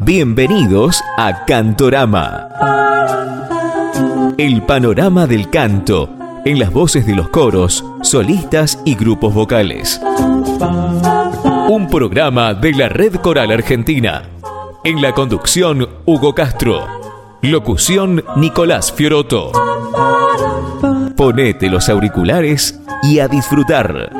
Bienvenidos a Cantorama. El panorama del canto en las voces de los coros, solistas y grupos vocales. Un programa de la Red Coral Argentina. En la conducción, Hugo Castro. Locución, Nicolás Fioroto. Ponete los auriculares y a disfrutar.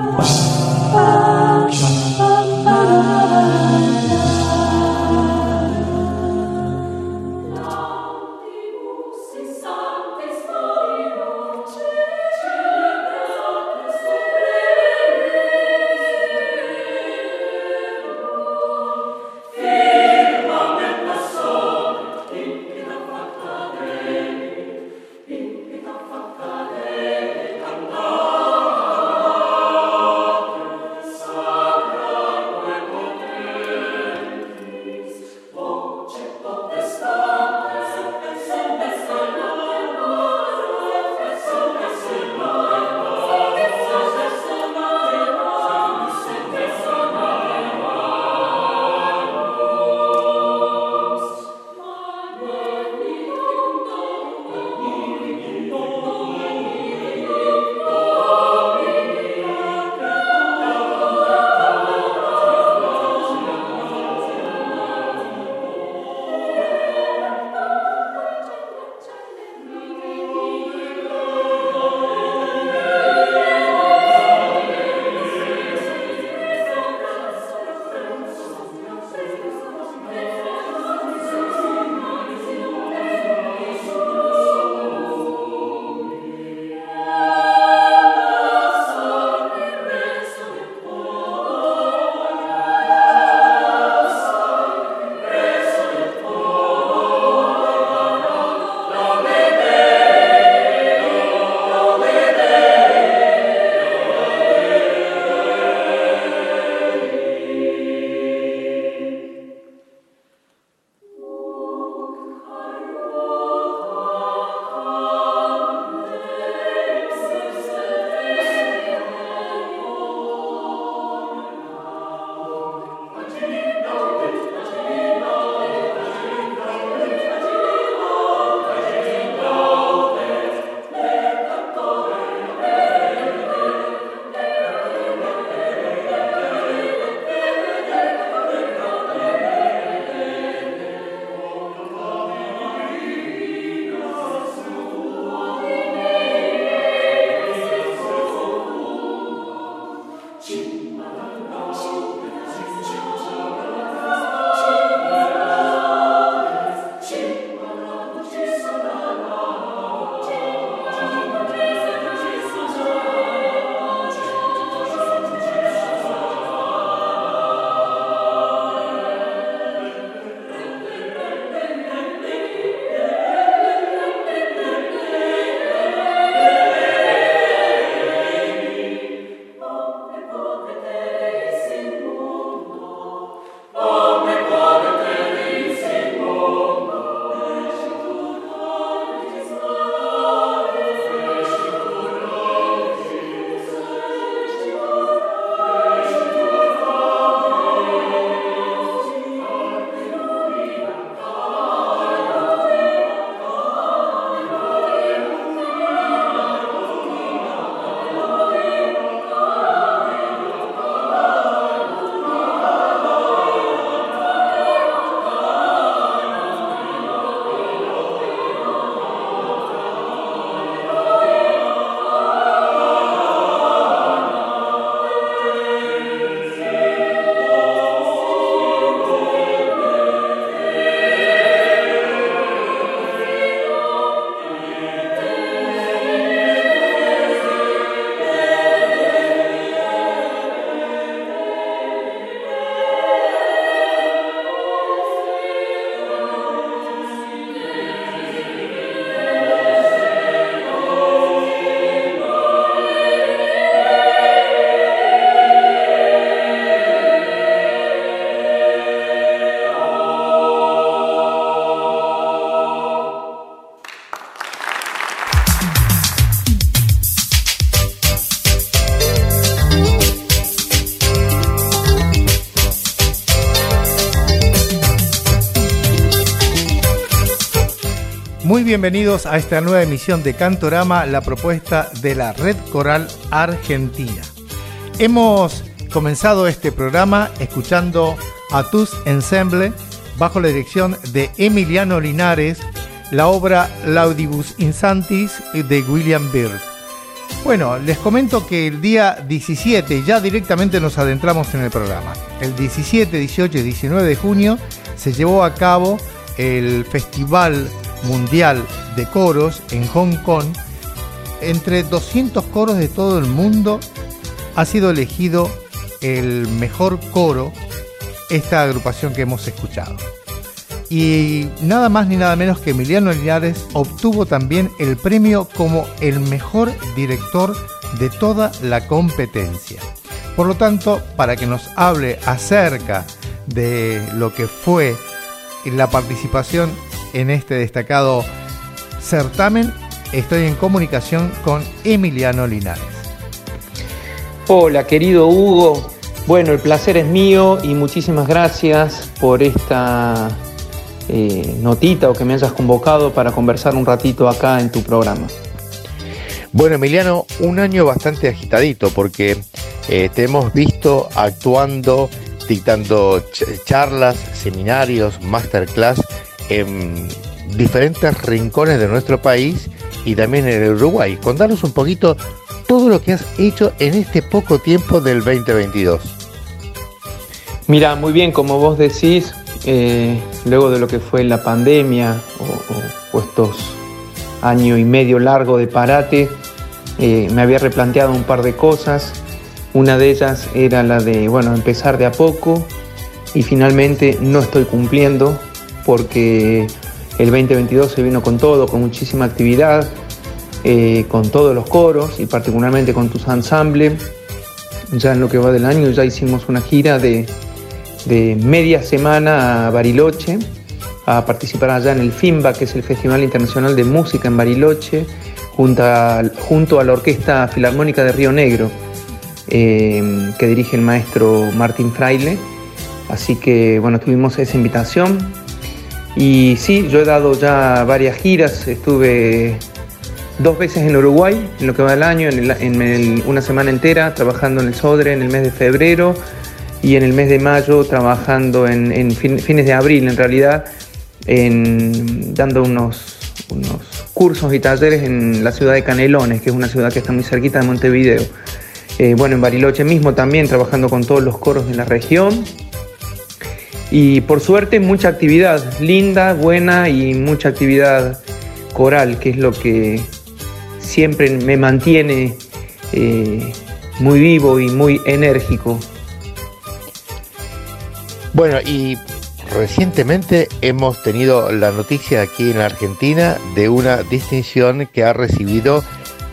Bienvenidos a esta nueva emisión de Cantorama, la propuesta de la Red Coral Argentina. Hemos comenzado este programa escuchando a Tus Ensemble bajo la dirección de Emiliano Linares, la obra Laudibus Insantis de William Byrd. Bueno, les comento que el día 17, ya directamente nos adentramos en el programa, el 17, 18 y 19 de junio se llevó a cabo el Festival Mundial de Coros en Hong Kong. Entre 200 coros de todo el mundo ha sido elegido el mejor coro esta agrupación que hemos escuchado. Y nada más ni nada menos que Emiliano Linares obtuvo también el premio como el mejor director de toda la competencia. Por lo tanto, para que nos hable acerca de lo que fue la participación en este destacado certamen, estoy en comunicación con Emiliano Linares. Hola, querido Hugo. Bueno, el placer es mío y muchísimas gracias por esta eh, notita o que me hayas convocado para conversar un ratito acá en tu programa. Bueno, Emiliano, un año bastante agitadito porque eh, te hemos visto actuando, dictando charlas, seminarios, masterclass en diferentes rincones de nuestro país y también en el Uruguay. Contanos un poquito todo lo que has hecho en este poco tiempo del 2022. Mira, muy bien, como vos decís, eh, luego de lo que fue la pandemia o, estos año y medio largo de parate, eh, me había replanteado un par de cosas. Una de ellas era la de, bueno, empezar de a poco y finalmente no estoy cumpliendo porque el 2022 se vino con todo, con muchísima actividad, eh, con todos los coros y particularmente con tus ensambles. Ya en lo que va del año ya hicimos una gira de, media semana a Bariloche, a participar allá en el FIMBA, que es el Festival Internacional de Música en Bariloche, junto a, junto a la Orquesta Filarmónica de Río Negro, eh, que dirige el maestro Martín Fraile. Así que bueno, tuvimos esa invitación y sí, yo he dado ya varias giras, estuve dos veces en Uruguay en lo que va del año, en, una semana entera trabajando en el Sodre en el mes de febrero y en el mes de mayo trabajando en, fines de abril en realidad, dando unos, unos cursos y talleres en la ciudad de Canelones, que es una ciudad que está muy cerquita de Montevideo. Eh, bueno, en Bariloche mismo también, trabajando con todos los coros de la región y por suerte mucha actividad linda, buena y mucha actividad coral, que es lo que siempre me mantiene eh, muy vivo y muy enérgico. Bueno, y recientemente hemos tenido la noticia aquí en la Argentina de una distinción que ha recibido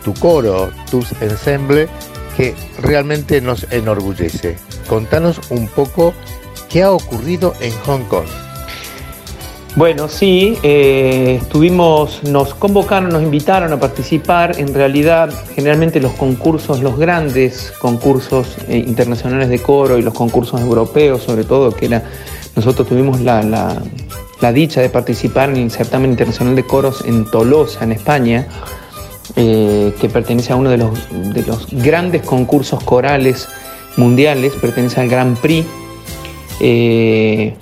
tu coro, tus ensemble, que realmente nos enorgullece. Contanos un poco ¿Qué ha ocurrido en Hong Kong? Bueno, sí, eh, estuvimos, nos convocaron, nos invitaron a participar. En realidad, generalmente los concursos, los grandes concursos eh, internacionales de coro y los concursos europeos, sobre todo, que nosotros tuvimos la, dicha de participar en el certamen internacional de coros en Tolosa, en España, eh, que pertenece a uno de los, de los grandes concursos corales mundiales, pertenece al Grand Prix eh,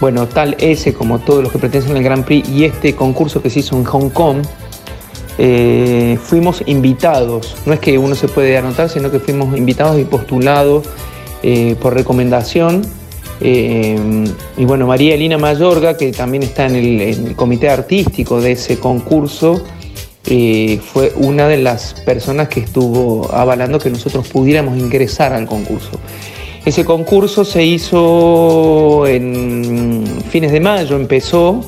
bueno, tal ese como todos los que pertenecen al Grand Prix y este concurso que se hizo en Hong Kong, eh, fuimos invitados. No es que uno se puede anotar, sino que fuimos invitados y postulados eh, por recomendación. y bueno, María Elina Mayorga, que también está en el, comité artístico de ese concurso, fue una de las personas que estuvo avalando que nosotros pudiéramos ingresar al concurso. Ese concurso se hizo en fines de mayo, empezó,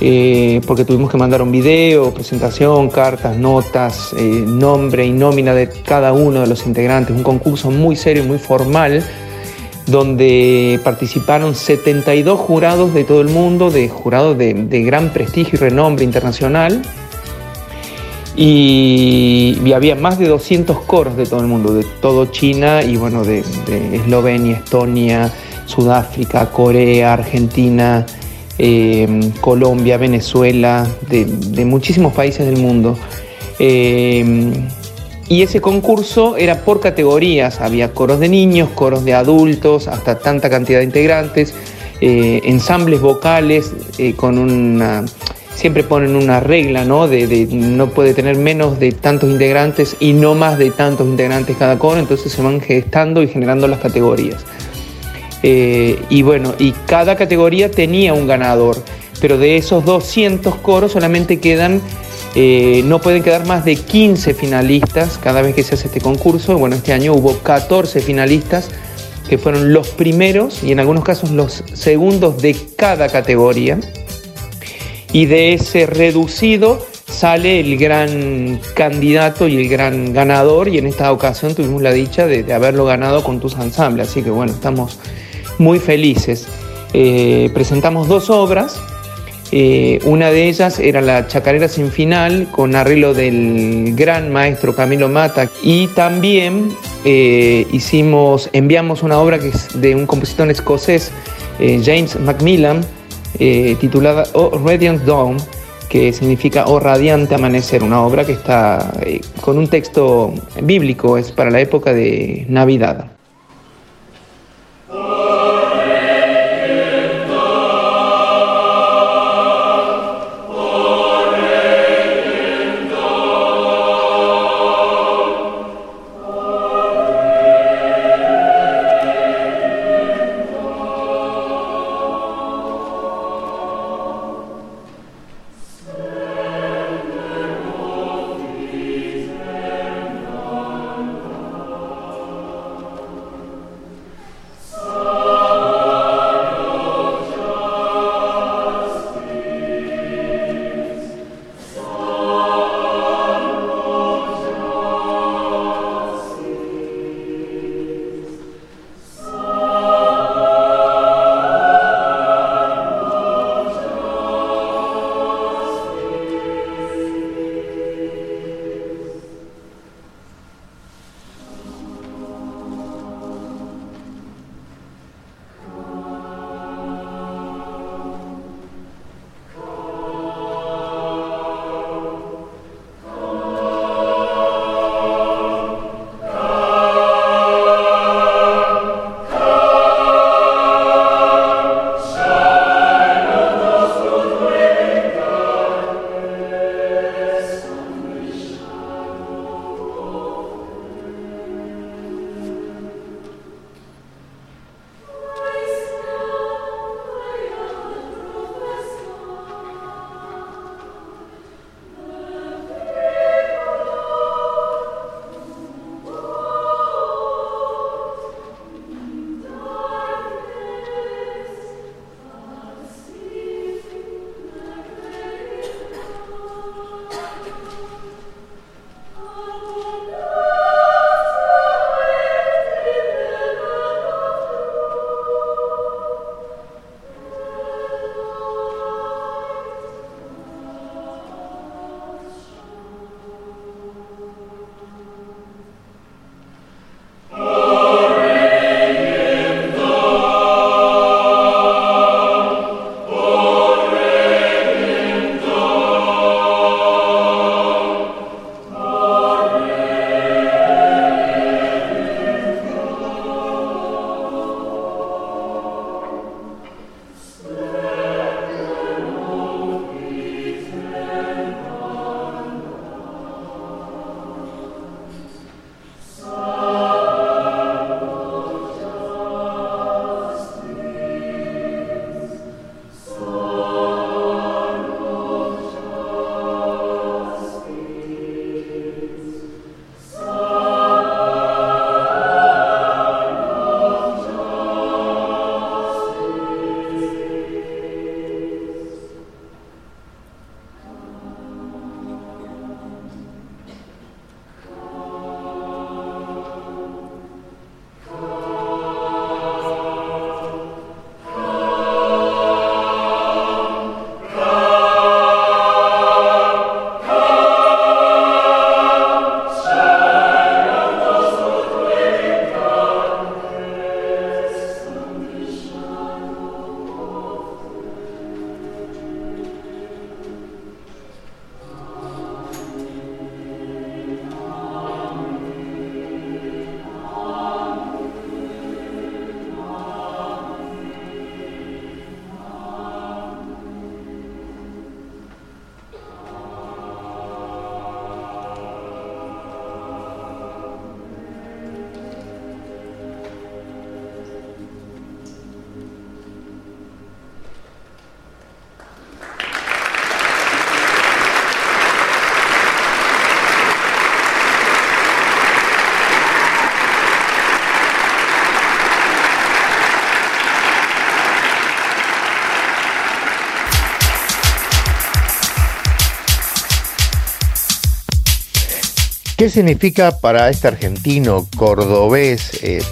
eh, porque tuvimos que mandar un video, presentación, cartas, notas, eh, nombre y nómina de cada uno de los integrantes. Un concurso muy serio, muy formal, donde participaron 72 jurados de todo el mundo, de jurados de gran prestigio y renombre internacional y, había más de 200 coros de todo el mundo, de todo China y bueno, de, Eslovenia, Estonia, Sudáfrica, Corea, Argentina, eh, Colombia, Venezuela, de, muchísimos países del mundo. Eh, y ese concurso era por categorías, había coros de niños, coros de adultos, hasta tanta cantidad de integrantes, ensambles vocales con una siempre ponen una regla, ¿no? De, no puede tener menos de tantos integrantes y no más de tantos integrantes cada coro, entonces se van gestando y generando las categorías. Eh, y bueno, y cada categoría tenía un ganador, pero de esos 200 coros solamente quedan, eh, no pueden quedar más de 15 finalistas cada vez que se hace este concurso. Bueno, este año hubo 14 finalistas que fueron los primeros y en algunos casos los segundos de cada categoría y de ese reducido sale el gran candidato y el gran ganador y en esta ocasión tuvimos la dicha de, haberlo ganado con tus ensambles, así que bueno, estamos muy felices. Eh, presentamos dos obras, eh, una de ellas era la Chacarera sin final con arreglo del gran maestro Camilo Mata y también eh, hicimos, enviamos una obra que es de un compositor escocés, James Macmillan, eh, titulada O Radiant Dawn, que significa O Radiante Amanecer, una obra que está eh, con un texto bíblico, es para la época de Navidad. ¿Qué significa para este argentino cordobés, eh,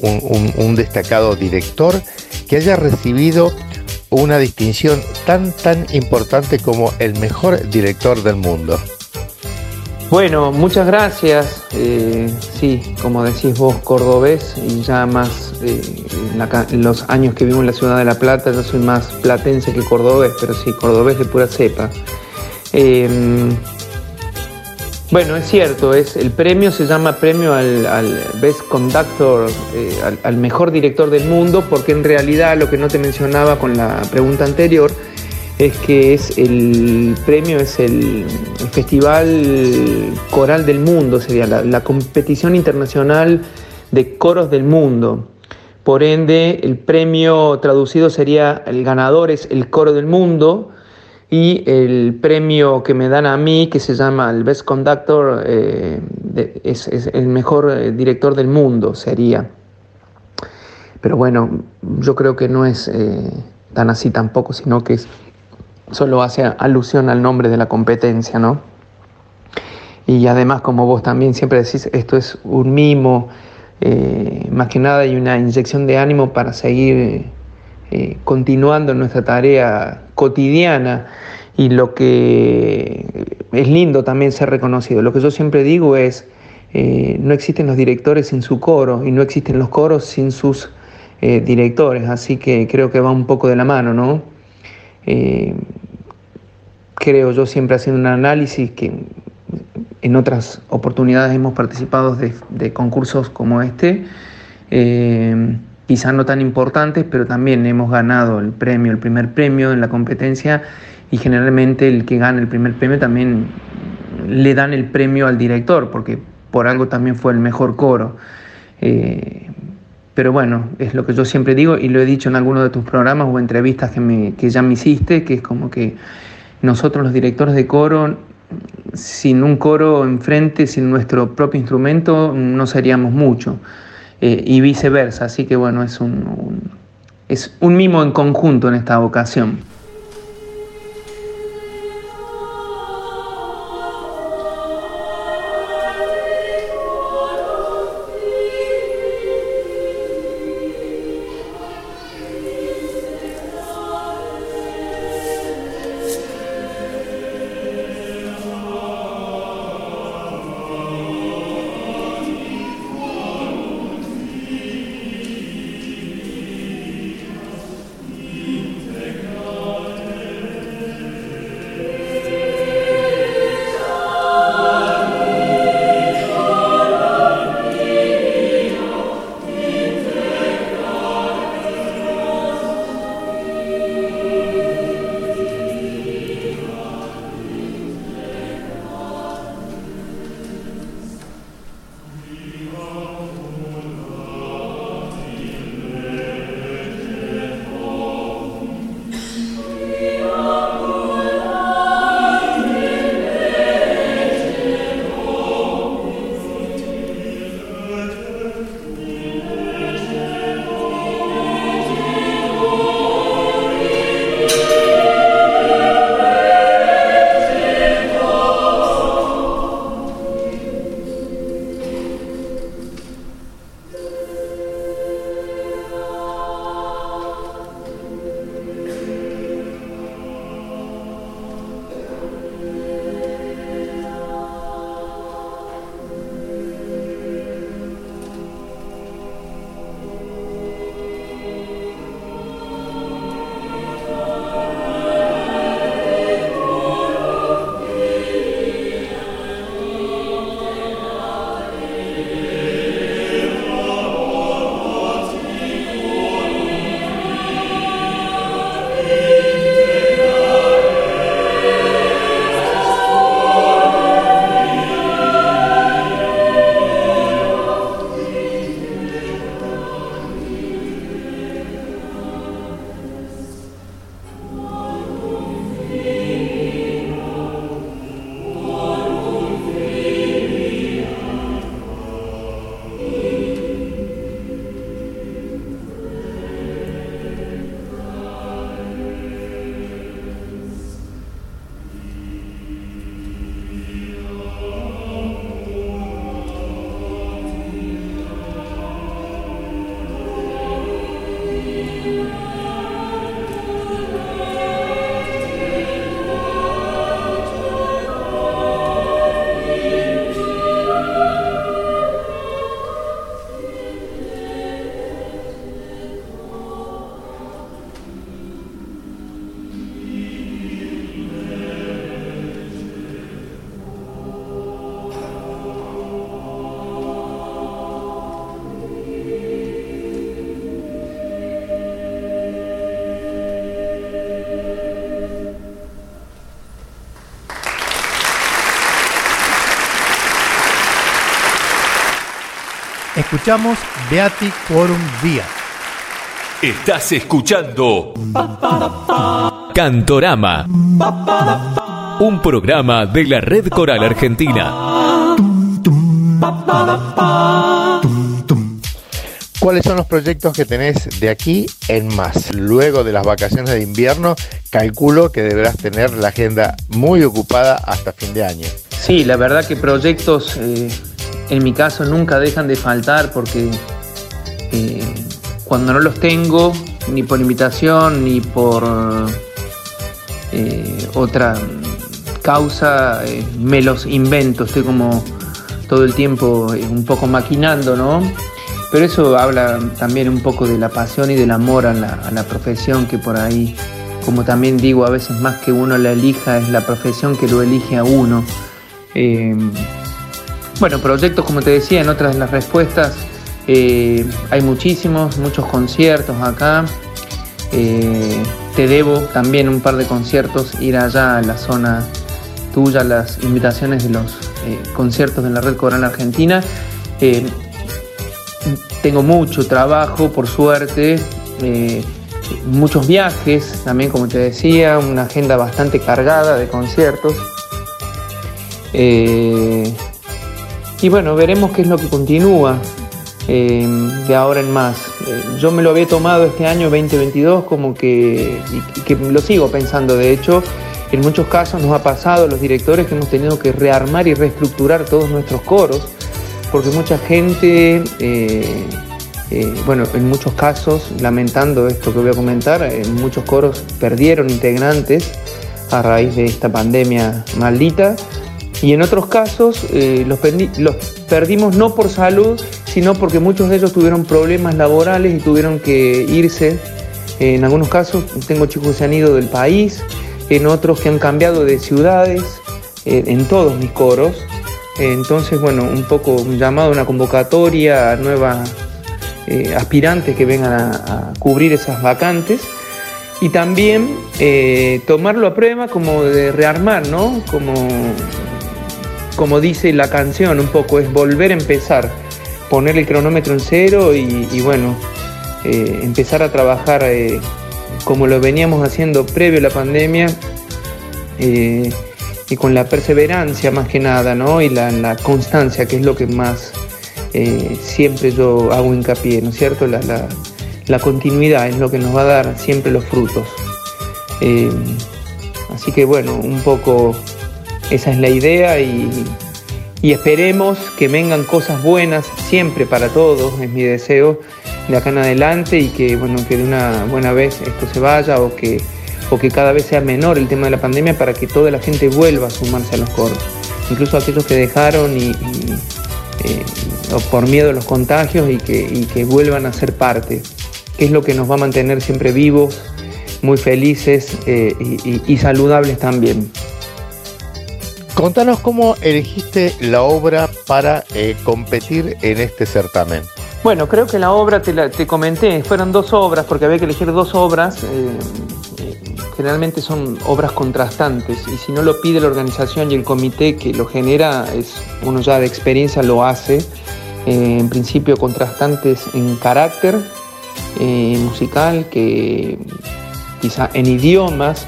un, destacado director, que haya recibido una distinción tan, tan importante como el mejor director del mundo? Bueno, muchas gracias. Eh, sí, como decís vos, cordobés, y ya más eh, en, los años que vivo en la ciudad de La Plata, yo soy más platense que cordobés, pero sí, cordobés de pura cepa. Em, bueno, es cierto, es, el premio se llama premio al, Best Conductor, eh, al mejor director del mundo, porque en realidad lo que no te mencionaba con la pregunta anterior, es que es el premio es el, Festival Coral del Mundo, sería la, competición internacional de coros del mundo. Por ende, el premio traducido sería, el ganador es el coro del mundo y el premio que me dan a mí, que se llama el Best Conductor, eh, es, el mejor eh, director del mundo, sería. Pero bueno, yo creo que no es eh, tan así tampoco, sino que es solo hace alusión al nombre de la competencia, ¿no? Y además, como vos también siempre decís, esto es un mimo, más que nada hay una inyección de ánimo para seguir eh, continuando nuestra tarea cotidiana y lo que es lindo también ser reconocido. Lo que yo siempre digo es, eh, no existen los directores sin su coro y no existen los coros sin sus directores, así que creo que va un poco de la mano, ¿no? creo yo siempre haciendo un análisis que en otras oportunidades hemos participado de, concursos como este, quizás no tan importantes, pero también hemos ganado el premio, el primer premio en la competencia y generalmente el que gana el primer premio también le dan el premio al director, porque por algo también fue el mejor coro. Eh, pero bueno, es lo que yo siempre digo y lo he dicho en algunos de tus programas o entrevistas que, que ya me hiciste, que es como que nosotros los directores de coro, sin un coro enfrente, sin nuestro propio instrumento, no seríamos mucho. Eh, y viceversa, así que bueno, es un, es un mimo en conjunto en esta ocasión. Escuchamos Beati Quorum Via. Estás escuchando Cantorama, un programa de la Red Coral Argentina. ¿Cuáles son los proyectos que tenés de aquí en más? Luego de las vacaciones de invierno, calculo que deberás tener la agenda muy ocupada hasta fin de año. Sí, la verdad que proyectos eh, en mi caso nunca dejan de faltar porque eh, cuando no los tengo, ni por invitación, ni por eh, otra causa, me los invento, estoy como todo el tiempo un poco maquinando, ¿no? Pero eso habla también un poco de la pasión y del amor a la, profesión que por ahí, como también digo, a veces más que uno la elija, es la profesión que lo elige a uno. Eh, bueno, proyectos, como te decía en otras de las respuestas, eh, hay muchísimos, muchos conciertos acá. Eh, te debo también un par de conciertos, ir allá a la zona tuya, las invitaciones de los conciertos de la Red Coral Argentina tengo mucho trabajo, por suerte, eh, muchos viajes, también como te decía, una agenda bastante cargada de conciertos. Eh, y bueno, veremos qué es lo que continúa eh, de ahora en más. yo me lo había tomado este año 2022 como que, que lo sigo pensando, de hecho, en muchos casos nos ha pasado a los directores que hemos tenido que rearmar y reestructurar todos nuestros coros porque mucha gente, eh, eh, bueno, en muchos casos, lamentando esto que voy a comentar, en muchos coros perdieron integrantes a raíz de esta pandemia maldita. Y en otros casos eh, los, los perdimos no por salud, sino porque muchos de ellos tuvieron problemas laborales y tuvieron que irse. En algunos casos tengo chicos que se han ido del país, en otros que han cambiado de ciudades, en todos mis coros. Entonces, bueno, un poco un llamado, una convocatoria a nuevas eh, aspirantes que vengan a, cubrir esas vacantes y también eh, tomarlo a prueba como de rearmar, ¿no? Como, como dice la canción, un poco es volver a empezar, poner el cronómetro en cero y, bueno, eh, empezar a trabajar como lo veníamos haciendo previo a la pandemia y con la perseverancia más que nada, ¿no? Y la, constancia, que es lo que más eh, siempre yo hago hincapié, ¿no es cierto? La, continuidad es lo que nos va a dar siempre los frutos. Eh, así que bueno, un poco esa es la idea y, esperemos que vengan cosas buenas siempre para todos, es mi deseo de acá en adelante y que bueno, que de una buena vez esto se vaya o que o que cada vez sea menor el tema de la pandemia para que toda la gente vuelva a sumarse a los coros. Incluso aquellos que dejaron y, eh, por miedo a los contagios y que, vuelvan a ser parte, que es lo que nos va a mantener siempre vivos, muy felices eh, y, saludables también. Contanos cómo elegiste la obra para eh, competir en este certamen. Bueno, creo que la obra, te, comenté, fueron dos obras, porque había que elegir dos obras generalmente son obras contrastantes y si no lo pide la organización y el comité que lo genera, es uno ya de experiencia lo hace, eh, en principio contrastantes en carácter eh, musical, que quizá en idiomas,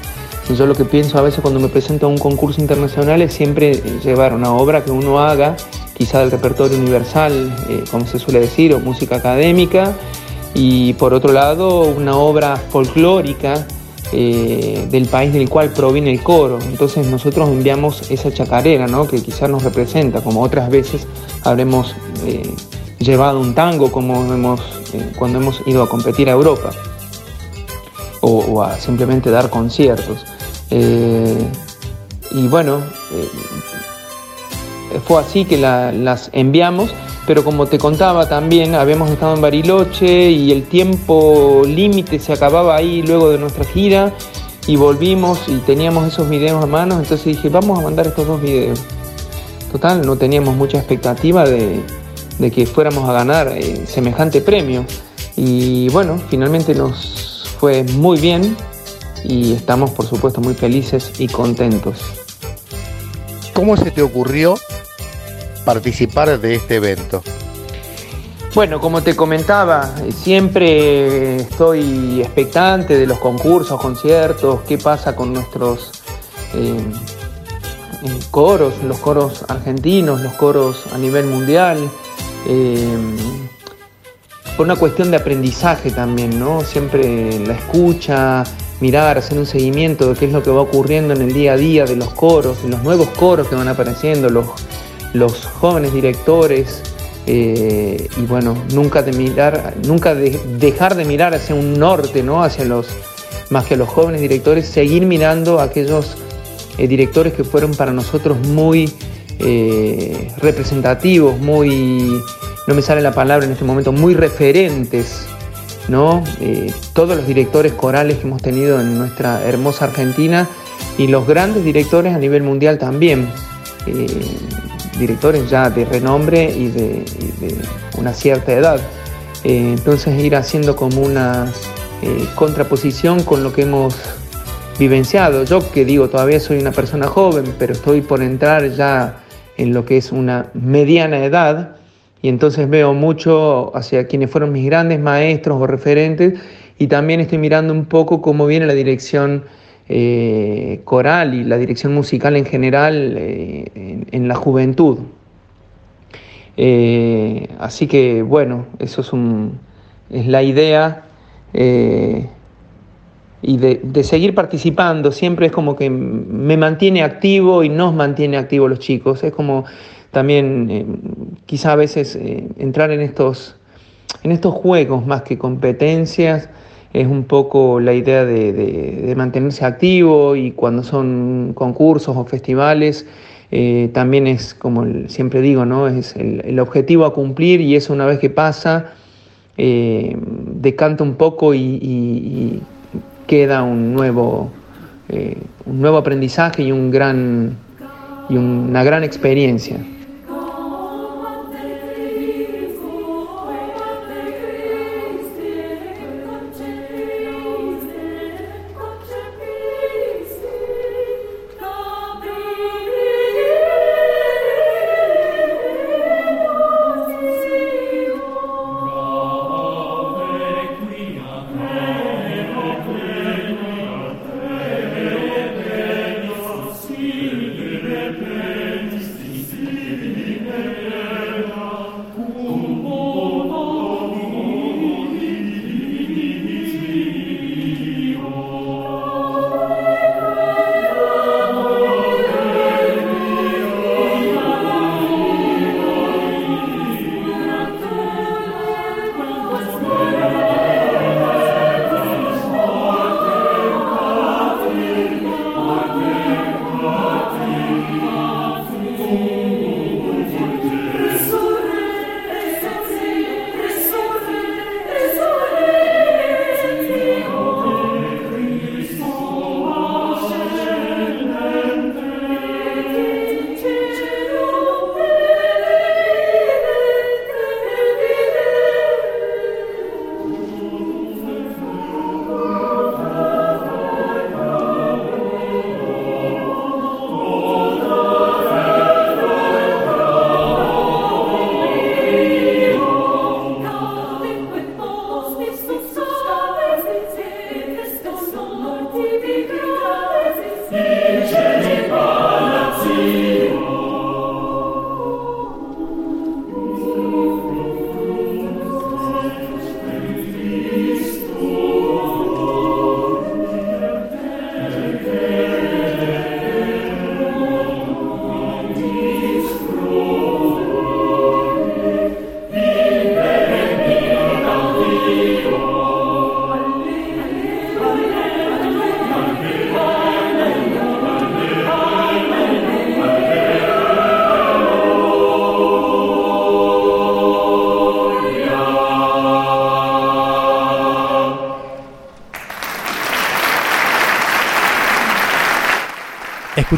yo lo que pienso a veces cuando me presento a un concurso internacional es siempre llevar una obra que uno haga, quizá del repertorio universal, eh, como se suele decir, o música académica, y por otro lado una obra folclórica eh, del país del cual proviene el coro. Entonces nosotros enviamos esa chacarera, ¿no? que quizás nos representa, como otras veces habremos eh, llevado un tango como hemos, eh, cuando hemos ido a competir a Europa o, a simplemente dar conciertos. y bueno, fue así que las enviamos pero como te contaba también, habíamos estado en Bariloche y el tiempo límite se acababa ahí luego de nuestra gira y volvimos y teníamos esos videos a mano, entonces dije, vamos a mandar estos dos videos. Total, no teníamos mucha expectativa de, que fuéramos a ganar eh, semejante premio. Y bueno, finalmente nos fue muy bien y estamos por supuesto muy felices y contentos. ¿Cómo se te ocurrió participar de este evento? Bueno, como te comentaba, siempre estoy expectante de los concursos, conciertos, qué pasa con nuestros eh, eh, coros, los coros argentinos, los coros a nivel mundial. Eh, por una cuestión de aprendizaje también, ¿no? Siempre la escucha, mirar, hacer un seguimiento de qué es lo que va ocurriendo en el día a día de los coros, de los nuevos coros que van apareciendo, los, los jóvenes directores. Eh, y bueno, nunca de mirar, nunca dejar de mirar hacia un norte, ¿no? Hacia los, más que a los jóvenes directores, seguir mirando aquellos eh, directores que fueron para nosotros muy eh, representativos, muy, no me sale la palabra en este momento, muy referentes, ¿no? todos los directores corales que hemos tenido en nuestra hermosa Argentina y los grandes directores a nivel mundial también directores ya de renombre y de, una cierta edad. Eh, entonces ir haciendo como una eh, contraposición con lo que hemos vivenciado. Yo que digo, todavía soy una persona joven, pero estoy por entrar ya en lo que es una mediana edad y entonces veo mucho hacia quienes fueron mis grandes maestros o referentes y también estoy mirando un poco cómo viene la dirección eh, coral y la dirección musical en general eh, en, la juventud. Eh, así que bueno, eso es, un, es la idea y de, seguir participando. Siempre es como que me mantiene activo y nos mantiene activos los chicos. Es como también quizá a veces entrar en estos, en estos juegos más que competencias es un poco la idea de, mantenerse activo y cuando son concursos o festivales, eh, también es como siempre digo, ¿no? es el, objetivo a cumplir y eso una vez que pasa, eh, decanta un poco y, queda un nuevo, eh, un nuevo aprendizaje y, un gran, y una gran experiencia.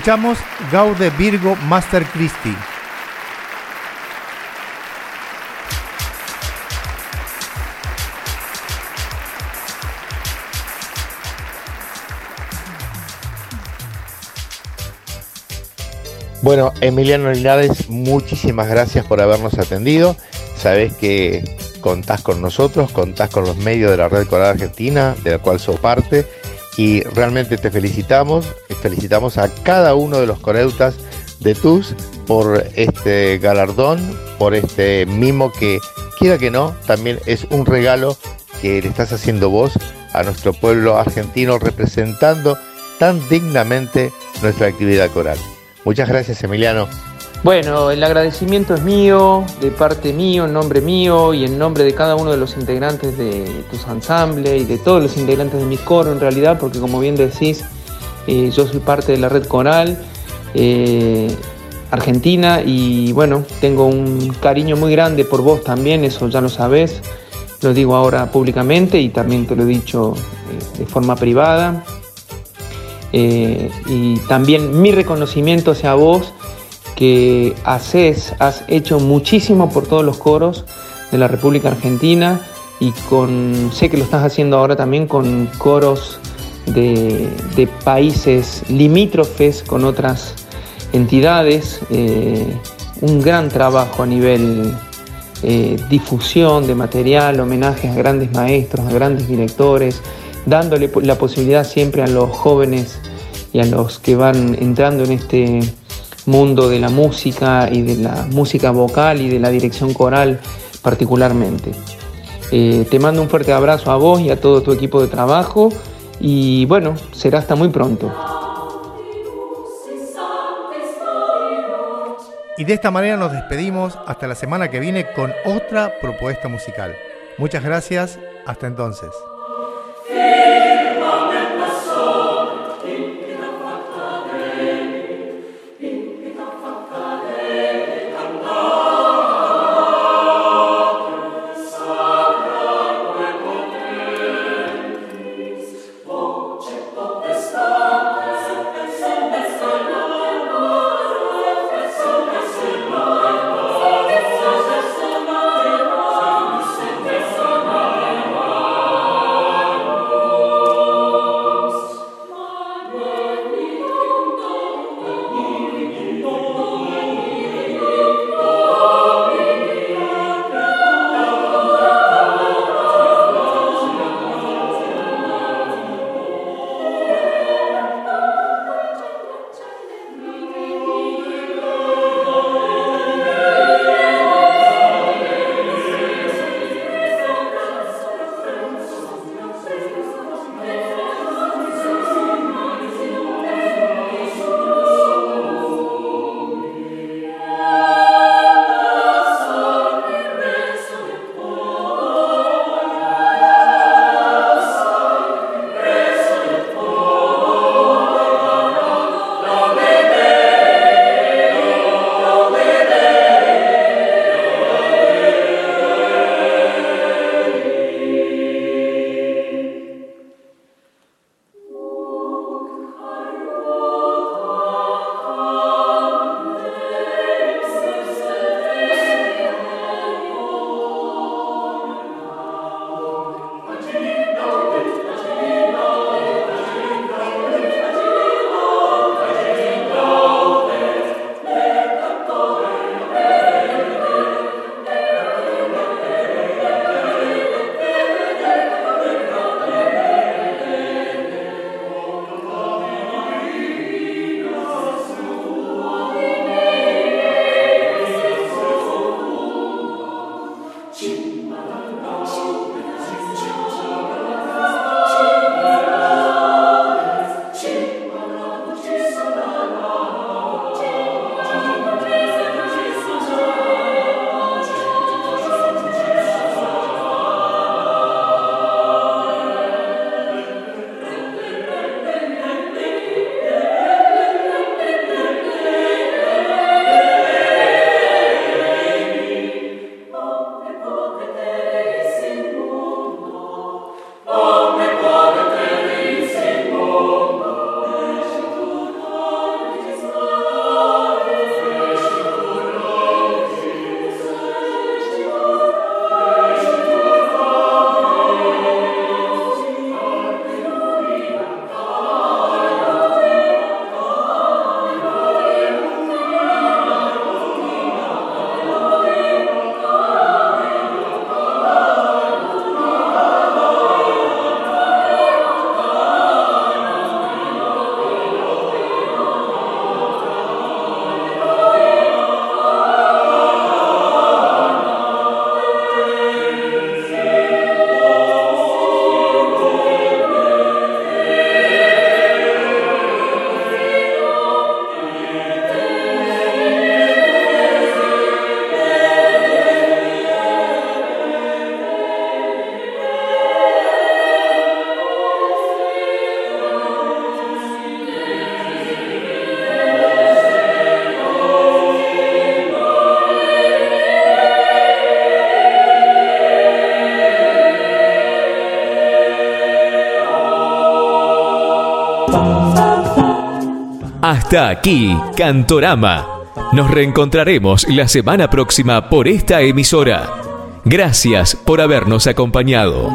Escuchamos Gaude Virgo Master Christi. Bueno, Emiliano Linares, muchísimas gracias por habernos atendido. Sabes que contás con nosotros, contás con los medios de la Red Coral Argentina, de la cual sos parte, y realmente te felicitamos, felicitamos a cada uno de los coreutas de TUS por este galardón, por este mimo que, quiera que no, también es un regalo que le estás haciendo vos a nuestro pueblo argentino representando tan dignamente nuestra actividad coral. Muchas gracias Emiliano. Bueno, el agradecimiento es mío, de parte mío, en nombre mío y en nombre de cada uno de los integrantes de tus ensambles y de todos los integrantes de mi coro en realidad, porque como bien decís, eh, yo soy parte de la red coral eh, argentina y bueno, tengo un cariño muy grande por vos también, eso ya lo sabés, lo digo ahora públicamente y también te lo he dicho eh, de forma privada. y también mi reconocimiento hacia vos que haces, has hecho muchísimo por todos los coros de la República Argentina y con, sé que lo estás haciendo ahora también con coros de, países limítrofes con otras entidades, eh, un gran trabajo a nivel eh, difusión de material, homenajes a grandes maestros, a grandes directores, dándole la posibilidad siempre a los jóvenes y a los que van entrando en este mundo de la música y de la música vocal y de la dirección coral particularmente. Eh, te mando un fuerte abrazo a vos y a todo tu equipo de trabajo y bueno, será hasta muy pronto. Y de esta manera nos despedimos hasta la semana que viene con otra propuesta musical. Muchas gracias, hasta entonces. Hasta aquí, Cantorama. Nos reencontraremos la semana próxima por esta emisora. Gracias por habernos acompañado.